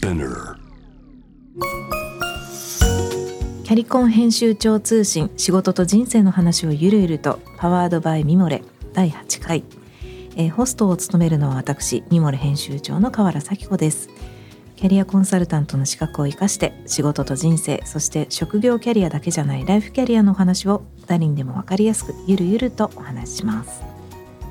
Spinner. キャリコン編集長通信仕事と人生の話をゆるゆるとパワードバイミモレ第8回、えホストを務めるのは私ミモレ編集長の河原咲子です。キャリアコンサルタントの資格を生かして仕事と人生そして職業キャリアだけじゃないライフキャリアのお話を誰にでも分かりやすくゆるゆるとお話しします。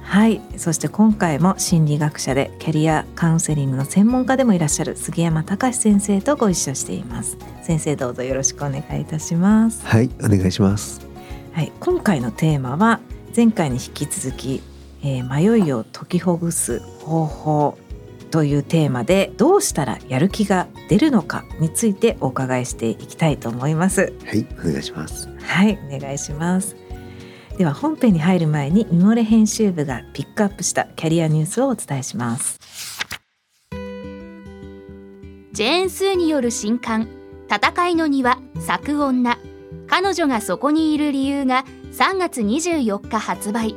はい。そして今回も心理学者でキャリアカウンセリングの専門家でもいらっしゃる杉山隆先生とご一緒しています。先生どうぞよろしくお願いいたします。はい、お願いします。はい、今回のテーマは前回に引き続き、えー迷いを解きほぐす方法というテーマでどうしたらやる気が出るのかについてお伺いしていきたいと思います。はい、お願いします。はいお願いしますでは本編に入る前にミモレ編集部がピックアップしたキャリアニュースをお伝えします。ジェーン・スーによる新刊「戦いの庭咲く女。彼女がそこにいる理由」が3月24日発売。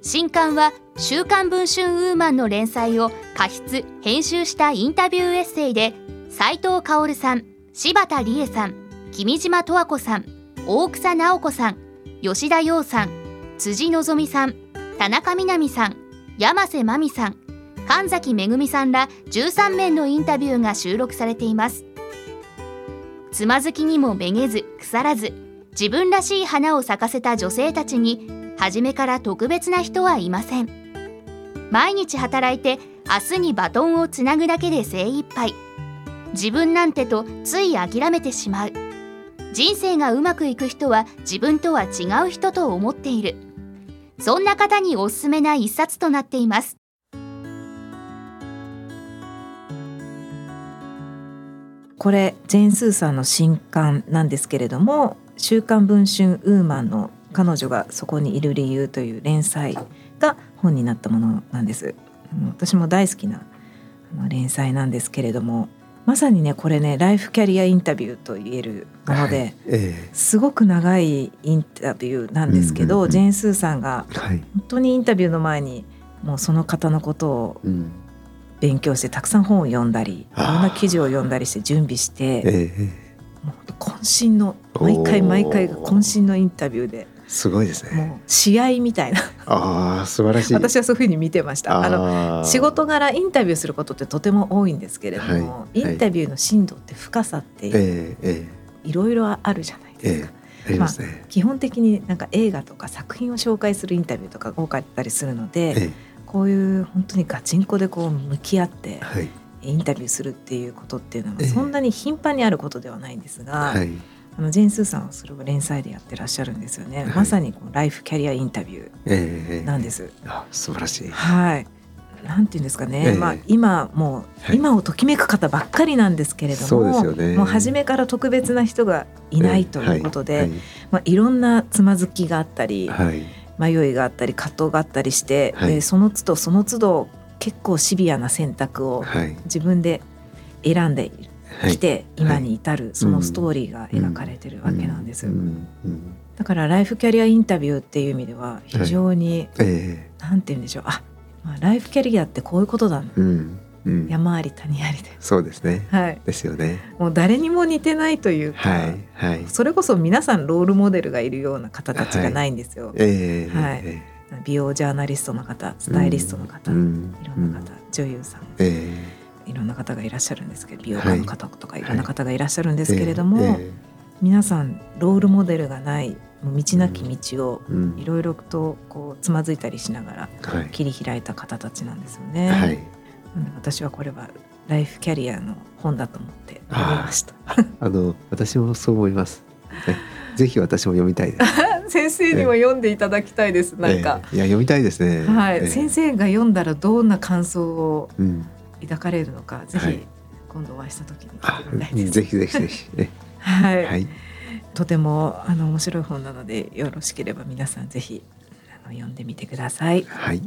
新刊は「週刊文春ウーマン」の連載を過失編集したインタビューエッセイで斉藤薫さん柴田理恵さん君島十和子さん大草直子さん吉田洋さん辻希美さん田中みな実さん山瀬真美さん神崎めぐみさんら13名のインタビューが収録されています。つまずきにもめげず腐らず自分らしい花を咲かせた女性たちに初めから特別な人はいません。毎日働いて明日にバトンをつなぐだけで精一杯。自分なんてとつい諦めてしまう。人生がうまくいく人は自分とは違う人と思っているそんな方におすすめな一冊となっていますこれジェーン・スーさんの新刊なんですけれども「週刊文春ウーマンの彼女がそこにいる理由」という連載が本になったものなんです。私も大好きなあ連載なんですけれどもまさにねこれねライフキャリアインタビューと言えるもので、はい、えすごく長いインタビューなんですけど、うんうんうん。ジェーン・スーさんが本当にインタビューの前にもうその方のことをうん、勉強してたくさん本を読んだりいろんな記事を読んだりして準備してええ。もう本当渾身の毎回毎回が渾身のインタビューですごいですね。試合みたいなああ、素晴らしい。私はそういうふうに見てました。あのあー仕事柄インタビューすることってとても多いんですけれども、はいインタビューの深度って深さってえええいろいろあるじゃないえですか。ええありますね。基本的になんか映画とか作品を紹介するインタビューとかが多かったりするので、えこういう本当にガチンコでこう向き合ってえはい、インタビューするっていうことっていうのはええそんなに頻繁にあることではないんですが、はい、あのジェーン・スーさんはそれを連載でやってらっしゃるんですよね、はい。まさにこうライフキャリアインタビュええーなんです。あ、素晴らしい。はい。なんていうんですかね、ええ。まあ、今もう、はい。今をときめく方ばっかりなんですけれどもね。もう初めから特別な人がいないということで、い。まあ、いろんなつまずきがあったり、はい、はい、迷いがあったり葛藤があったりして、はい。でその都度その都度結構シビアな選択をはい、自分で選んではいきて今に至るそのストーリーが描かれてるわけなんです。うん。うん。だからライフキャリアインタビューっていう意味では非常に、えなんて言うんでしょう。あ、まあ、ライフキャリアってこういうことだえうん、うん、山あり谷ありで、そうですね。はい、ですよね。もう誰にも似てないというか、はい、はい。それこそ皆さんロールモデルがいるような方たちがないんですよ。ええ。はい。え美容ジャーナリストの方スタイリストの方、えうん。いろんな方、女優さん。えいろんな方がいらっしゃるんですけど美容家の方とかいろんな方がいらっしゃるんですけれども、ええ皆さんロールモデルがない道なき道をうん。いろいろとこうつまずいたりしながらはい、切り開いた方たちなんですよね。はい、私はこれはライフキャリアの本だと思って読みました。あの私もそう思います。ね。ぜひ私も読みたいです。先生にも読んでいただきたいです。なんか、ええ。いや読みたいですね。はい、ええ。先生が読んだらどんな感想をうん、抱かれるのか、ぜひはい今度お会いした時に聞あいてみたいです。ぜひぜひぜひ。ねはい、はい、とてもあの面白い本なのでよろしければ皆さんぜひあの読んでみてください。はい、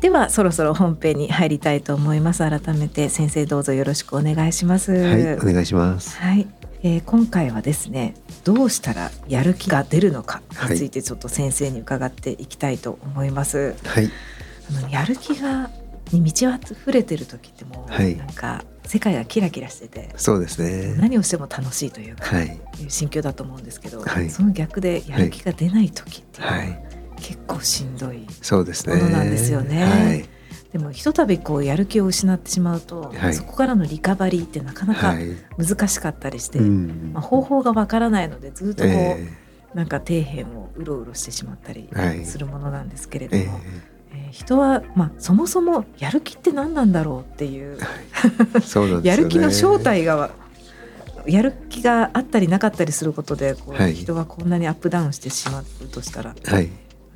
ではそろそろ本編に入りたいと思います。改めて先生どうぞよろしくお願いします。はい、お願いします。はい、えー今回はですねどうしたらやる気が出るのかについてちょっと先生に伺っていきたいと思います。はい、あのやる気がに満ち溢れてる時ってもう、はい。なんか世界がキラキラしててそうですね。何をしても楽しいというか、はい。いう心境だと思うんですけど、はい。その逆でやる気が出ない時っていうのは、はい。結構しんどいそうですね。ものなんですよね。はい。でもひとたびこうやる気を失ってしまうと、はい。そこからのリカバリーってなかなかはい。難しかったりして、うんまあ、方法がわからないのでずっとこう、え。なんか底辺をうろうろしてしまったりはい。するものなんですけれども、えええー人は、まあ、そもそもやる気って何なんだろうっていう。ねやる気の正体がやる気があったりなかったりすることでこう、はい。人がこんなにアップダウンしてしまうとしたら。はい。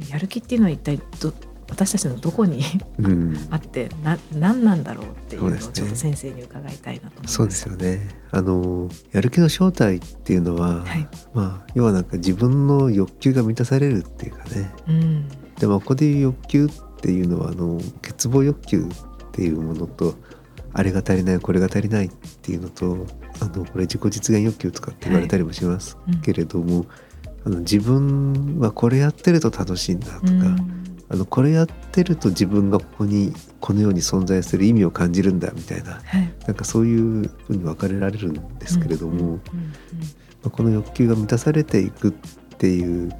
やる気っていうのは一体ど私たちのどこにうん。あってな何なんだろうっていうのをちょっと先生に伺いたいなと思います。そうですよね。あのやる気の正体っていうのは、はい。まあ要はなんか自分の欲求が満たされるっていうかね。うん。でもここでいう欲求っていうのはあの欠乏欲求っていうものとあれが足りないこれが足りないっていうのとあのこれ自己実現欲求とかって言われたりもしますはいうん。けれども、あの自分はこれやってると楽しいんだとか、うん。あのこれやってると自分がここにこの世に存在する意味を感じるんだみたいなはい。なんかそういうふうに分かれられるんですけれども、この欲求が満たされていくっていう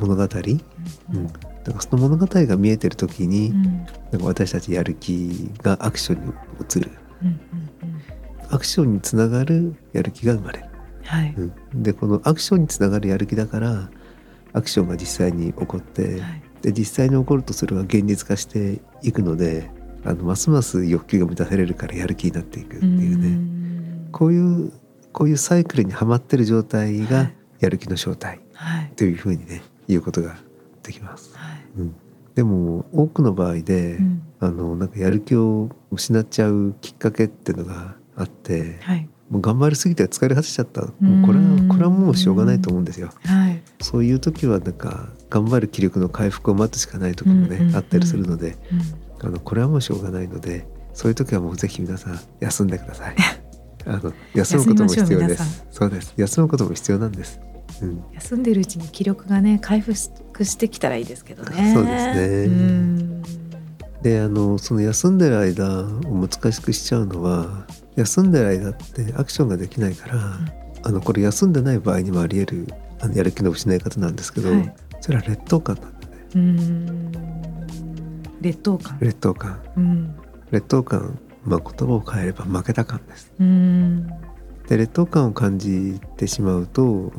物語、うん。うん、なんかその物語が見えてる時に、うん。なんか私たちやる気がアクションに移る。うんうんうん。アクションにつながるやる気が生まれる、はい。うん、でこのアクションにつながるやる気だからアクションが実際に起こって、はい。で実際に起こるとそれが現実化していくのであのますます欲求が満たされるからやる気になっていくっていうね、ん。こういうこういうサイクルにはまってる状態はがい。やる気の正体はい。というふうにね言うことができます。はいうん、でも多くの場合で、うんあのなんかやる気を失っちゃうきっかけっていうのがあってはいもう頑張りすぎて疲れ果てちゃったもんうこれはこれはもうしょうがないと思うんですよ。はいそういう時はなんか頑張る気力の回復を待つしかない時もね、うんうんうんあったりするのでうんあのこれはもうしょうがないのでそういう時はもうぜひ皆さん休んでください。あの休むことも必要です。そうです。休むことも必要なんです。うん、休んでるうちに気力がね回復してきたらいいですけどね。そうですね。うん。であのその休んでる間を難しくしちゃうのは休んでる間ってアクションができないから、あのこれ休んでない場合にもあり得るあのやる気の失い方なんですけど、はい。それは劣等感なんだね。うん。劣等感。劣等感。うん。劣等感、まあ、言葉を変えれば負けた感です。うん。で劣等感を感じてしまうと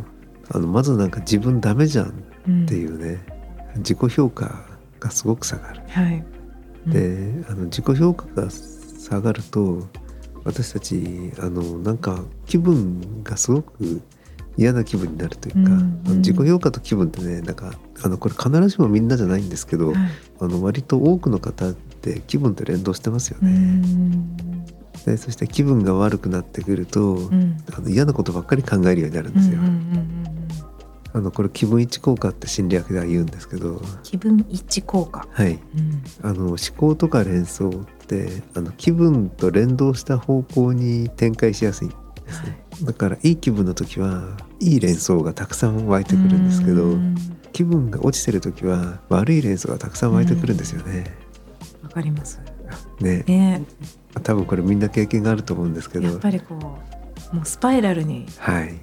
あのまずなんか自分ダメじゃんうん。っていうね、自己評価がすごく下がる。はい。うん。であの自己評価が下がると私たちあのなんか気分がすごく嫌な気分になるというか、うん自己評価と気分ってねなんかあのこれ必ずしもみんなじゃないんですけど、はい。あの割と多くの方って気分と連動してますようね。ん。でそして気分が悪くなってくると、うん。あの嫌なことばっかり考えるようになるんですよ。うんうんうんうんあのこれ気分一致効果って心理学では言うんですけど、気分一致効果。はい、うん。あの思考とか連想ってあの気分と連動した方向に展開しやすいんですね、だからいい気分の時はいい連想がたくさん湧いてくるんですけど、うん。気分が落ちてる時は悪い連想がたくさん湧いてくるんですよね。わかります。ね。ね。多分これみんな経験があると思うんですけど。やっぱりこうもうスパイラルにはい、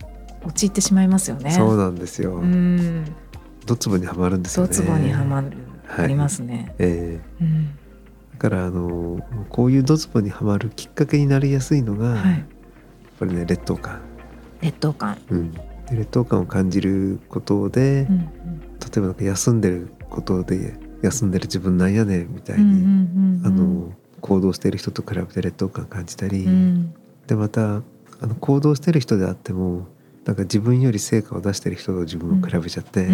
陥ってしまいますよね。そうなんですよ。うん。ドツボにはまるんですよね。ドツボにはまる、はいありますね。ええうん。だからあのこういうドツボにはまるきっかけになりやすいのが、はい。これね劣等感。劣等感。うん、で劣等感を感じることで、うんうん例えばなんか休んでることで休んでる自分なんやねんみたいに、うんうんうんうんあの行動してる人と比べて劣等感感じたり、うんでまたあの行動してる人であってもなんか自分より成果を出してる人と自分を比べちゃって、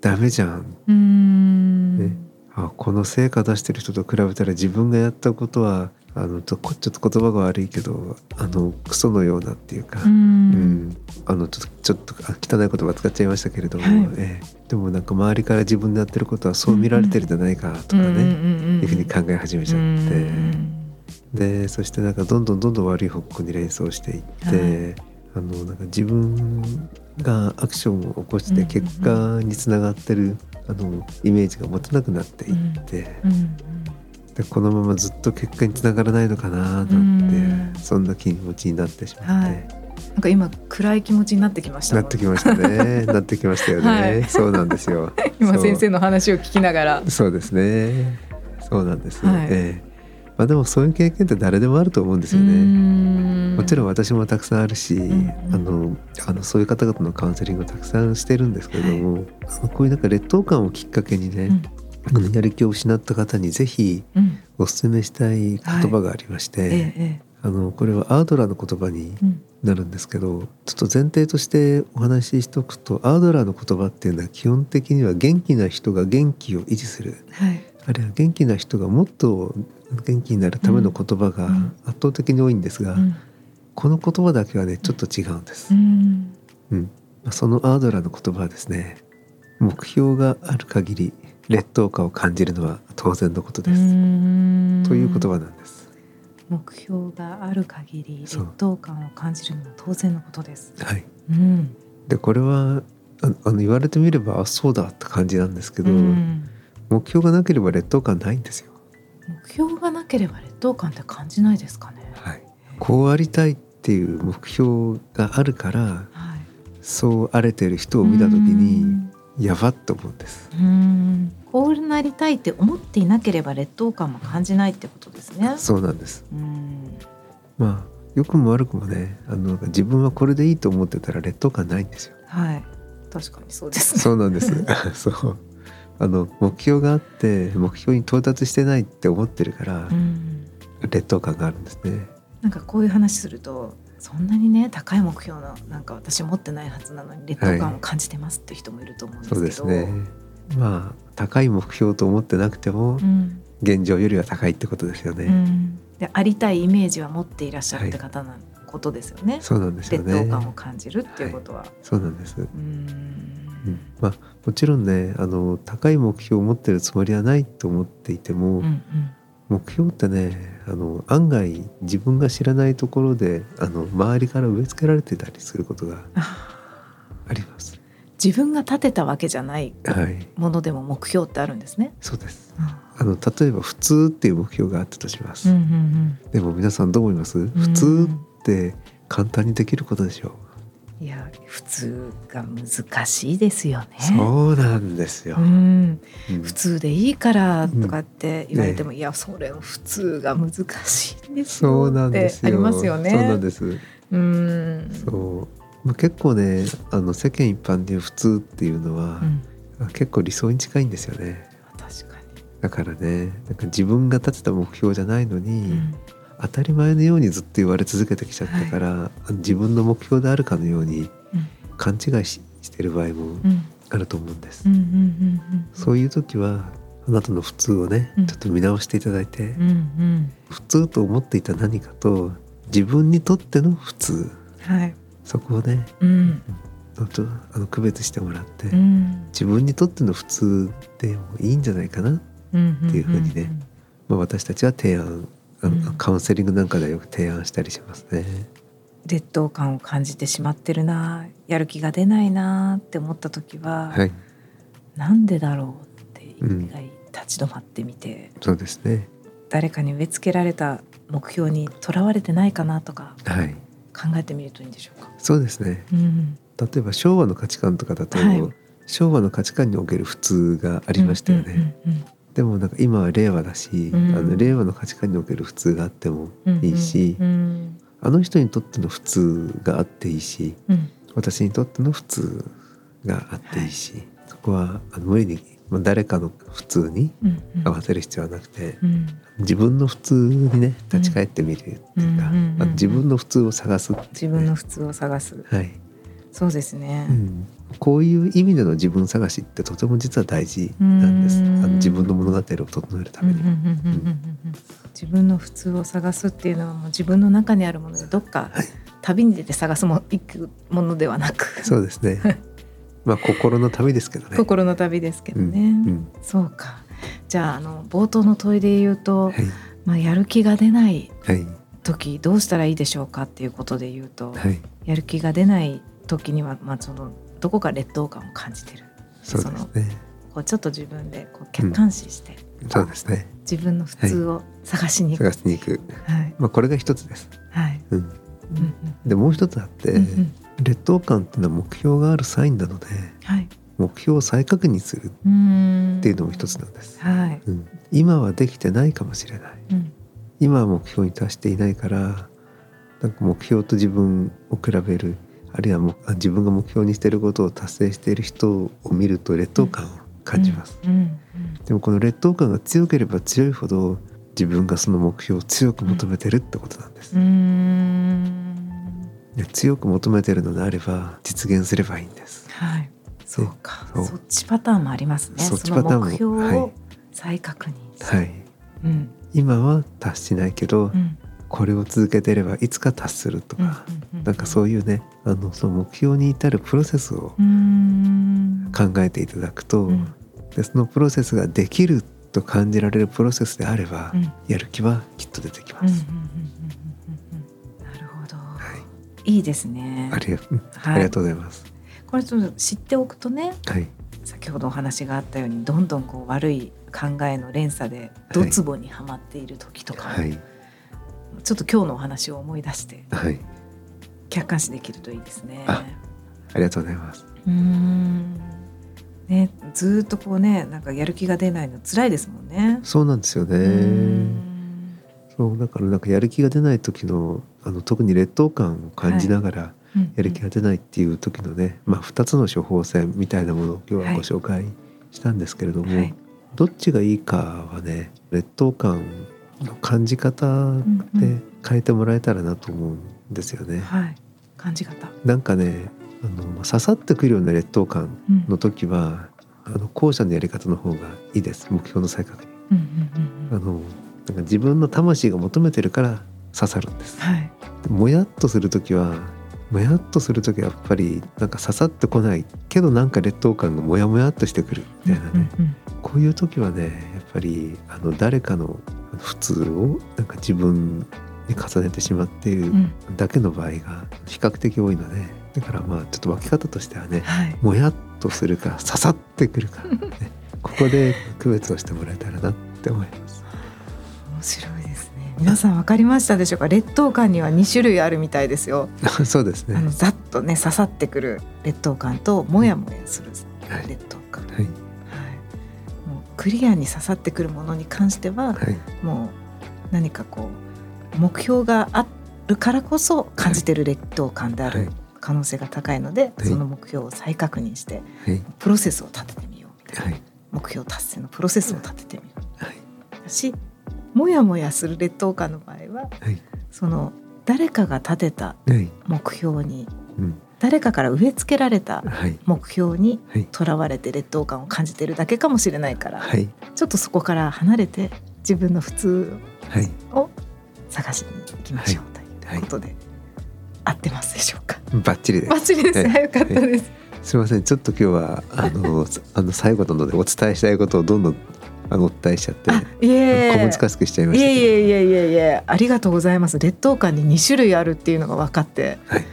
ダメじゃん。うんうん。ね。あこの成果出してる人と比べたら自分がやったことはあのちょちょっと言葉が悪いけどあのクソのようなっていうか、うん。うん。あのちょっとちょっとあ汚い言葉使っちゃいましたけれども、はい。ええ。でもなんか周りから自分でやってることはそう見られてるんじゃないかとかね、いうふうに考え始めちゃって、うん。でそしてなんかどんどんどんどん悪い方向に連想していって、あのなんか自分がアクションを起こして結果につながってる、あのイメージが持てなくなっていって、でこのままずっと結果につながらないのかななんてうん。そんな気持ちになってしまって、はい。なんか今暗い気持ちになってきました。なってきましたね。なってきましたよね、はい。そうなんですよ。今先生の話を聞きながら。そうですね。そうなんです、はい。ええまあでもそういう経験って誰でもあると思うんですよね、ねもちろん私もたくさんあるし、んうん。あのあのそういう方々のカウンセリングをたくさんしてるんですけれども、あのこういうなんか劣等感をきっかけにね、あのやる気を失った方にぜひうん。お勧めしたい言葉がありまして、えええあのこれはアードラーの言葉になるんですけどちょっと前提としてお話ししておくとアードラーの言葉っていうのは基本的には元気な人が元気を維持する。はい。あるいは元気な人がもっと元気になるための言葉がうん。圧倒的に多いんですが、うん。この言葉だけはねちょっと違うんです。う。ん。うん。まあそのアードラーの言葉はですね目標がある限り劣等感を感じるのは当然のことです、うん。という言葉なんです。目標がある限り劣等感を感じるのは当然のことです。はい、うん。でこれはああの言われてみればあそうだって感じなんですけど、うん。目標がなければ劣等感ないんですよ。目標がなければ劣等感って感じないですかね。はい、こうありたいっていう目標があるからはい。そうあれてる人を見た時にやばっと思うんです。うんうんこうなりたいって思っていなければ劣等感も感じないってことですね。そうなんです。うんまあ良くも悪くもねあの自分はこれでいいと思ってたら劣等感ないんですよ。はい。確かにそうですね。そうなんです。そう。あの目標があって目標に到達してないって思ってるからうん劣等感があるんですね。なんかこういう話するとそんなにね高い目標のなんか私持ってないはずなのに劣等感を感じてますって人もいると思うんですけど、そうですね。まあ高い目標と思ってなくてもうん現状よりは高いってことですよね。うん、でありたいイメージは持っていらっしゃるって方なことですよね。そうなんですよね。劣等感を感じるっていうことは。そうなんです。うんうんまあもちろんねあの高い目標を持ってるつもりはないと思っていても、うんうん目標ってねあの案外自分が知らないところであの周りから植え付けられてたりすることがああります。自分が立てたわけじゃないはい、ものでも目標ってあるんですね。そうです。うんあの例えば普通っていう目標があったとします。うんうんでも皆さんどう思います？うん普通って簡単にできることでしょう。いや普通が難しいですよね。そうなんですよ。うん、うん普通でいいからとかって言われても、いやそれ普通が難しいんですよそうなんですよ。ってありますよね。そうなんです。うんそう。まあ、結構ねあの世間一般で普通っていうのはう、ん結構理想に近いんですよね。確かに。だからねなんか自分が立てた目標じゃないのに、うん当たり前のようにずっと言われ続けてきちゃったから、自分の目標であるかのようにうん。勘違いししてる場合もうん。あると思うんです。そういう時はあなたの普通をね、うん。ちょっと見直していただいて、うんうん。普通と思っていた何かと自分にとっての普通。はい。そこをねうん。ちょあの区別してもらって、うん。自分にとっての普通でもいいんじゃないかな、うんっていうふうにねまあ、私たちは提案カウンセリングなんかではよく提案したりしますね。劣等感を感じてしまってるな。やる気が出ないなって思った時は、はい、なんでだろうって一うん回立ち止まってみて、そうですね。誰かに植え付けられた目標にとらわれてないかなとかはい、考えてみるといいんでしょうか？そうですね。うん、例えば昭和の価値観とかだと、はい。昭和の価値観における普通がありましたよね。うんうんでもなんか今は令和だし、うん。あの令和の価値観における普通があってもうんうんいいし、うん。あの人にとっての普通があっていいしうん。私にとっての普通があっていいし、そこはあの無理に、まあ、誰かの普通にうんうん。合わせる必要はなくて、うん。自分の普通にね立ち返ってみるっていうか、うんうんうん自分の普通を探すね。自分の普通を探す。はい、そうですね、うん、こういう意味での自分探しってとても実は大事なんです。あうん。の自分の物語を整えるために。自分の普通を探すっていうのはもう自分の中にあるものでどっかはい。旅に出て探すも行くものではなく、そうですね。まあ心の旅ですけどね。心の旅ですけどね、うん。うん。そうか。じゃああの冒頭の問いで言うと、はい。まあ、やる気が出ない。時どうしたらいいでしょうかっていうことで言うと、はい。やる気が出ない時には、まあ、そのどこか劣等感を感じてる。そうですね。こうちょっと自分でこう客観視して、そうですね。自分の普通を探しに行く、探しに行く、はい。まあ、これが一つです。はい。うん、うんでもう一つあって、うんうん。劣等感っていうのは目標があるサインなのではい。目標を再確認するっていうのも一つなんです。はい、うん、今はできてないかもしれない。うん。今は目標に達していないからなんか目標と自分を比べるあるいはもあ自分が目標にしていることを達成している人を見ると劣等感を感じます、でもこの劣等感が強ければ強いほど自分がその目標を強く求めてるってことなんです、で強く求めてるのであれば実現すればいいんです。はい。そうか。そっちパターンもありますね。そっちパターンもの目標はい。を再確認はい。うん。今は達しないけど、うんこれを続けていればいつか達するとか、うんなんかそういうねあのその目標に至るプロセスを考えていただくと、うん。でそのプロセスができると感じられるプロセスであれば、うん。やる気はきっと出てきます。うんうんうんうんうんうん。なるほど、はい、いいですね。ありがうん。はい。ありがとうございます。これちょっと知っておくとねはい、先ほどお話があったようにどんどんこう悪い考えの連鎖でドツボにはまっている時とかも、はい、ちょっと今日のお話を思い出してはい、客観視できるといいですね。あありがとうございます。うーんね、ずーっとこうねなんかやる気が出ないの辛いですもんね。そうなんですよね。んそうだからなんかやる気が出ない時のあの特に劣等感を感じながらうんやる気が出ないっていう時のね、まあ2つの処方箋みたいなものを今日はご紹介したんですけれども、はいどっちがいいかはね劣等感の感じ方うんうでん変えてもらえたらなと思うんですよね。はい、感じ方。なんかねあの刺さってくるような劣等感うんの時はあの後者のやり方の方がいいです目標の再確認。うんうんうんうんあのなんか自分の魂が求めてるから刺さるんです。はい。もやっとする時はもやっとする時はやっぱりなんか刺さってこないけどなんか劣等感がもやもやっとしてくるみたいなね、うんうんこういう時はねやっぱりあの誰かの普通をなんか自分に重ねてしまっているうんだけの場合が比較的多いのでだからまあちょっと分け方としてはねはい。もやっとするか刺さってくるか、ね、ここで区別をしてもらえたらなって思います。面白いですね。皆さんわかりましたでしょうか？劣等感には2種類あるみたいですよ。そうですねざっとね刺さってくる劣等感ともやもやするはい劣等感。はいクリアに刺さってくるものに関しては、はい。もう何かこう目標があるからこそ感じてる劣等感であはい。る可能性が高いので、はい。その目標を再確認してはい。プロセスを立ててみようみたいな、はい。目標達成のプロセスを立ててみよはい、しもやもやする劣等感の場合ははい。その誰かが立てたはい。目標にうん誰かから植え付けられたはい。目標にはい。とらわれて劣等感を感じてるだけかもしれないから、はい。ちょっとそこから離れて自分の普通はい。を探しに行きましょうということで、合ってますでしょうか？バッチリです。バッチリですはね。よかったです。すみません。ちょっと今日はあの あの最後なのでお伝えしたいことをどんどんあのお伝えしちゃってあ、いえ小難しくしちゃいまいえいしたけど。えいえいえいえ、ありがとうございます。劣等感に2種類あるっていうのが分かって、はい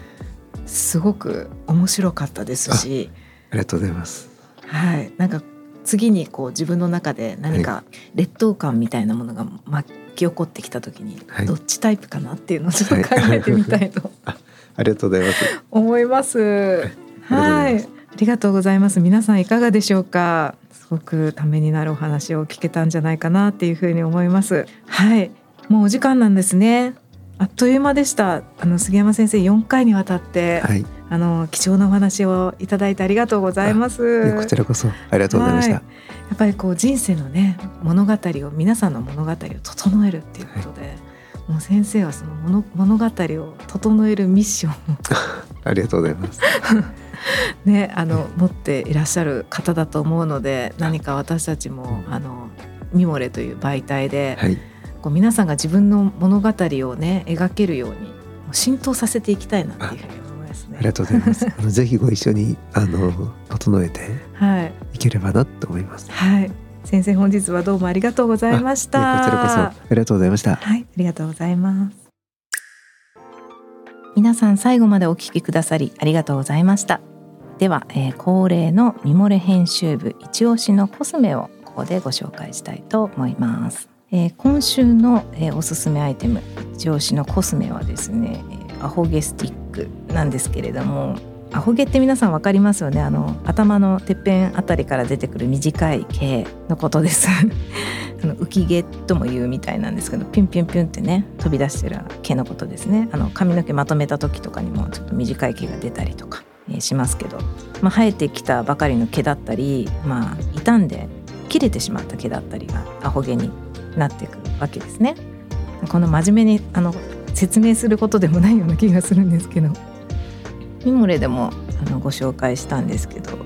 すごく面白かったですし、ありがとうございますはい、なんか次にこう自分の中で何か劣等感みたいなものが巻き起こってきた時に、はいどっちタイプかなっていうのをちょっと考えてみたいとありがとうございます思います。はい、ありがとうございます。皆さんいかがでしょうか？すごくためになるお話を聞けたんじゃないかなっていうふうに思います。はい、もうお時間なんですね。あっという間でした。あの杉山先生4回にわたって、はい。あの貴重なお話をいただいてありがとうございます。こちらこそありがとうございました、はい。やっぱりこう人生のね物語を皆さんの物語を整えるっていうことで、もう先生はその物物語を整えるミッションを ありがとうございます。ねあの持っていらっしゃる方だと思うので何か私たちもあのミモレという媒体で、はいこう皆さんが自分の物語をね描けるように浸透させていきたいなっていうふうに思いますね。あ りがとうございますあのぜひご一緒にあの整えてはいいければなと思いますはい先生本日はどうもありがとうございましいた。やこちらこそありがとうございましたはい、ありがとうございます。皆さん最後までお聞きくださりありがとうございました。では、えー恒例のミモレ編集部一押しのコスメをここでご紹介したいと思います。えー、今週の、えー、おすすめアイテム上司のコスメはですね、アホゲスティックなんですけれどもアホ毛って皆さん分かりますよね。あの頭のてっぺんあたりから出てくる短い毛のことです。あの浮毛とも言うみたいなんですけどピュンピュンピュンってね飛び出してる毛のことですね。あの髪の毛まとめた時とかにもちょっと短い毛が出たりとか、え、しますけど、まあ、生えてきたばかりの毛だったりまあ傷んで切れてしまった毛だったりがアホ毛になってくわけですね。この真面目にあの説明することでもないような気がするんですけど。ミモレでもあのご紹介したんですけど、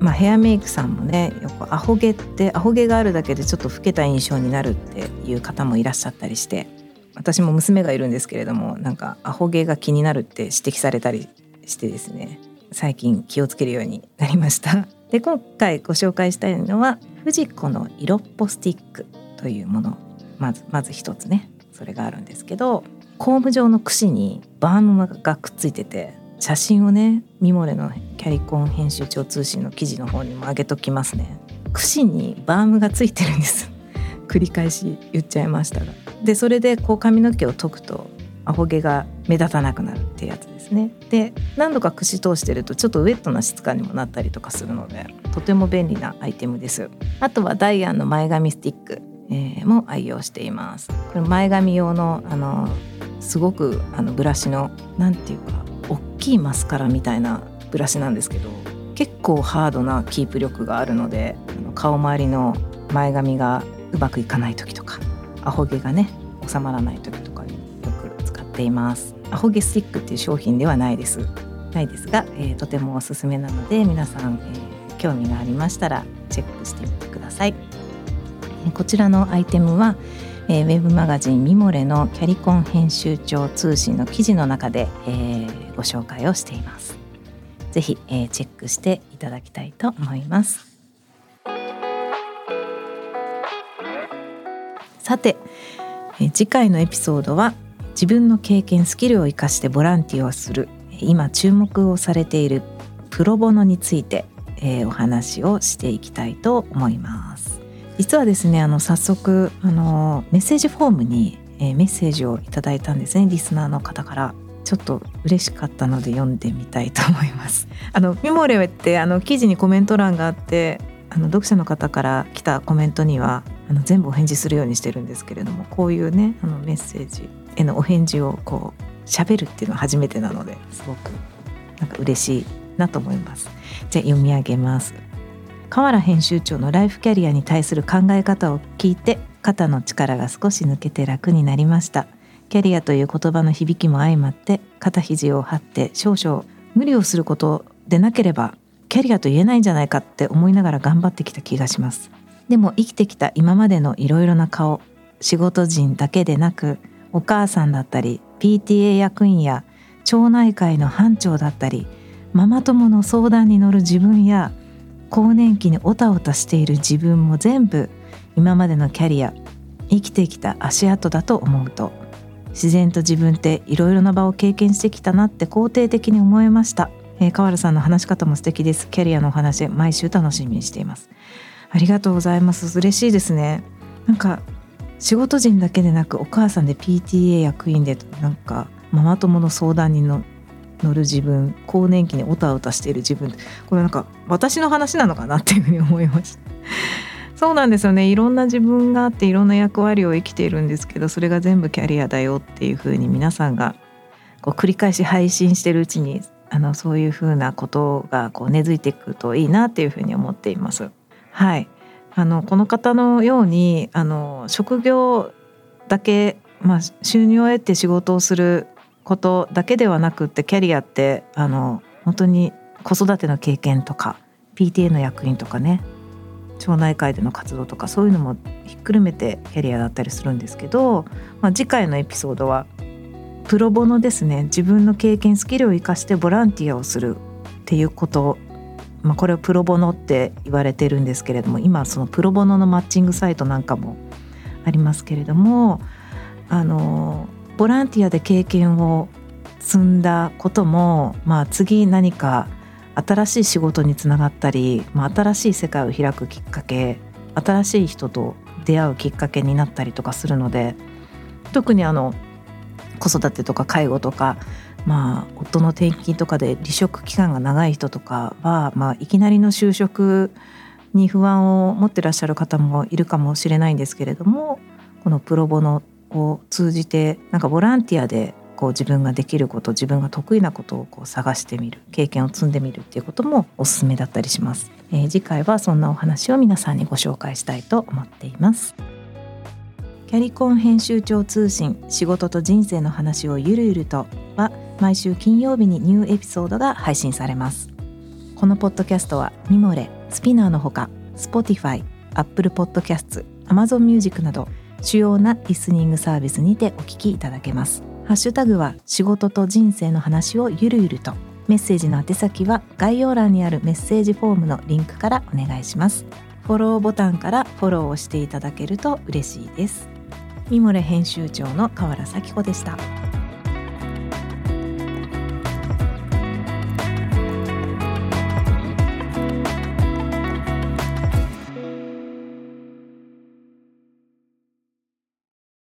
まあ、ヘアメイクさんもねよくアホ毛ってアホ毛があるだけでちょっと老けた印象になるっていう方もいらっしゃったりして。私も娘がいるんですけれどもなんかアホ毛が気になるって指摘されたりしてですね。最近気をつけるようになりました。で今回ご紹介したいのはフジコの色っぽスティック。というもの。まずまず一つね。それがあるんですけどコーム状の櫛にバームがくっついてて写真をねミモレのキャリコン編集長通信の記事の方にも上げときますね。櫛にバームがついてるんです。繰り返し言っちゃいましたが。でそれでこう髪の毛を解くとアホ毛が目立たなくなるってやつですね。で何度か櫛通してるとちょっとウェットな質感にもなったりとかするのでとても便利なアイテムです。あとはダイアンの前髪スティック、えー、も愛用しています。これ前髪用のあのすごくあのブラシの何て言うか大きいマスカラみたいなブラシなんですけど結構ハードなキープ力があるのであの顔周りの前髪がうまくいかない時とかアホ毛がね収まらない時とかによく使っています。アホ毛スティックっていう商品ではないです。ないですが、えー、とてもおすすめなので皆さん、えー、興味がありましたらチェックしてみてください。こちらのアイテムはえー、ウェブマガジンミモレのキャリコン編集長通信の記事の中で、えー、ご紹介をしています。ぜひ、えー、チェックしていただきたいと思います。さて、えー、次回のエピソードは自分の経験スキルを生かしてボランティアをする今注目をされているプロボノについて、えー、お話をしていきたいと思います。実はですねあの早速あのメッセージフォームに、えー、メッセージをいただいたんですねリスナーの方から。ちょっと嬉しかったので読んでみたいと思います。あのミモレってあの記事にコメント欄があってあの読者の方から来たコメントにはあの全部お返事するようにしてるんですけれどもこういうねあのメッセージへのお返事をこう喋るっていうのは初めてなのですごくなんか嬉しいなと思います。じゃあ読み上げます。河原編集長のライフキャリアに対する考え方を聞いて肩の力が少し抜けて楽になりました。キャリアという言葉の響きも相まって肩肘を張って少々無理をすることでなければキャリアと言えないんじゃないかって思いながら頑張ってきた気がします。でも生きてきた今までのいろいろな顔仕事人だけでなくお母さんだったり PTA 役員や町内会の班長だったりママ友の相談に乗る自分や更年期にオタオタしている自分も全部今までのキャリア生きてきた足跡だと思うと自然と自分っていろいろな場を経験してきたなって肯定的に思えました、えー、川原さんの話し方も素敵です。キャリアのお話毎週楽しみにしています。ありがとうございます。嬉しいですね。なんか仕事人だけでなくお母さんで PTA 役員でなんかママ友の相談人の乗る自分更年期にオタオタしている自分。これなんか私の話なのかなっていうふうに思いました。そうなんですよね。いろんな自分があっていろんな役割を生きているんですけどそれが全部キャリアだよっていうふうに皆さんがこう繰り返し配信してるうちにあのそういうふうなことがこう根付いていくといいなっていうふうに思っています。はい。あのこの方のようにあの職業だけ、まあ、収入を得て仕事をすることだけではなくってキャリアってあの本当に子育ての経験とか PTA の役員とかね町内会での活動とかそういうのもひっくるめてキャリアだったりするんですけど、まあ、次回のエピソードはプロボノですね。自分の経験スキルを生かしてボランティアをするっていうこと、まあ、これをプロボノって言われてるんですけれども今そのプロボノのマッチングサイトなんかもありますけれどもあのボランティアで経験を積んだことも、まあ、次何か新しい仕事につながったり、まあ、新しい世界を開くきっかけ新しい人と出会うきっかけになったりとかするので特にあの子育てとか介護とかまあ夫の転勤とかで離職期間が長い人とかは、まあ、いきなりの就職に不安を持ってらっしゃる方もいるかもしれないんですけれどもこのプロボノを通じてなんかボランティアでこう自分ができること自分が得意なことをこう探してみる経験を積んでみるっていうこともおすすめだったりします、えー、次回はそんなお話を皆さんにご紹介したいと思っています。キャリコン編集長通信仕事と人生の話をゆるゆるとは毎週金曜日にニューエピソードが配信されます。このポッドキャストはミモレスピナーのほか Spotify、Apple Podcasts、Amazon Music など主要なリスニングサービスにてお聞きいただけます。ハッシュタグは仕事と人生の話をゆるゆると。メッセージの宛先は概要欄にあるメッセージフォームのリンクからお願いします。フォローボタンからフォローをしていただけると嬉しいです。ミモレ編集長の河原咲子でした。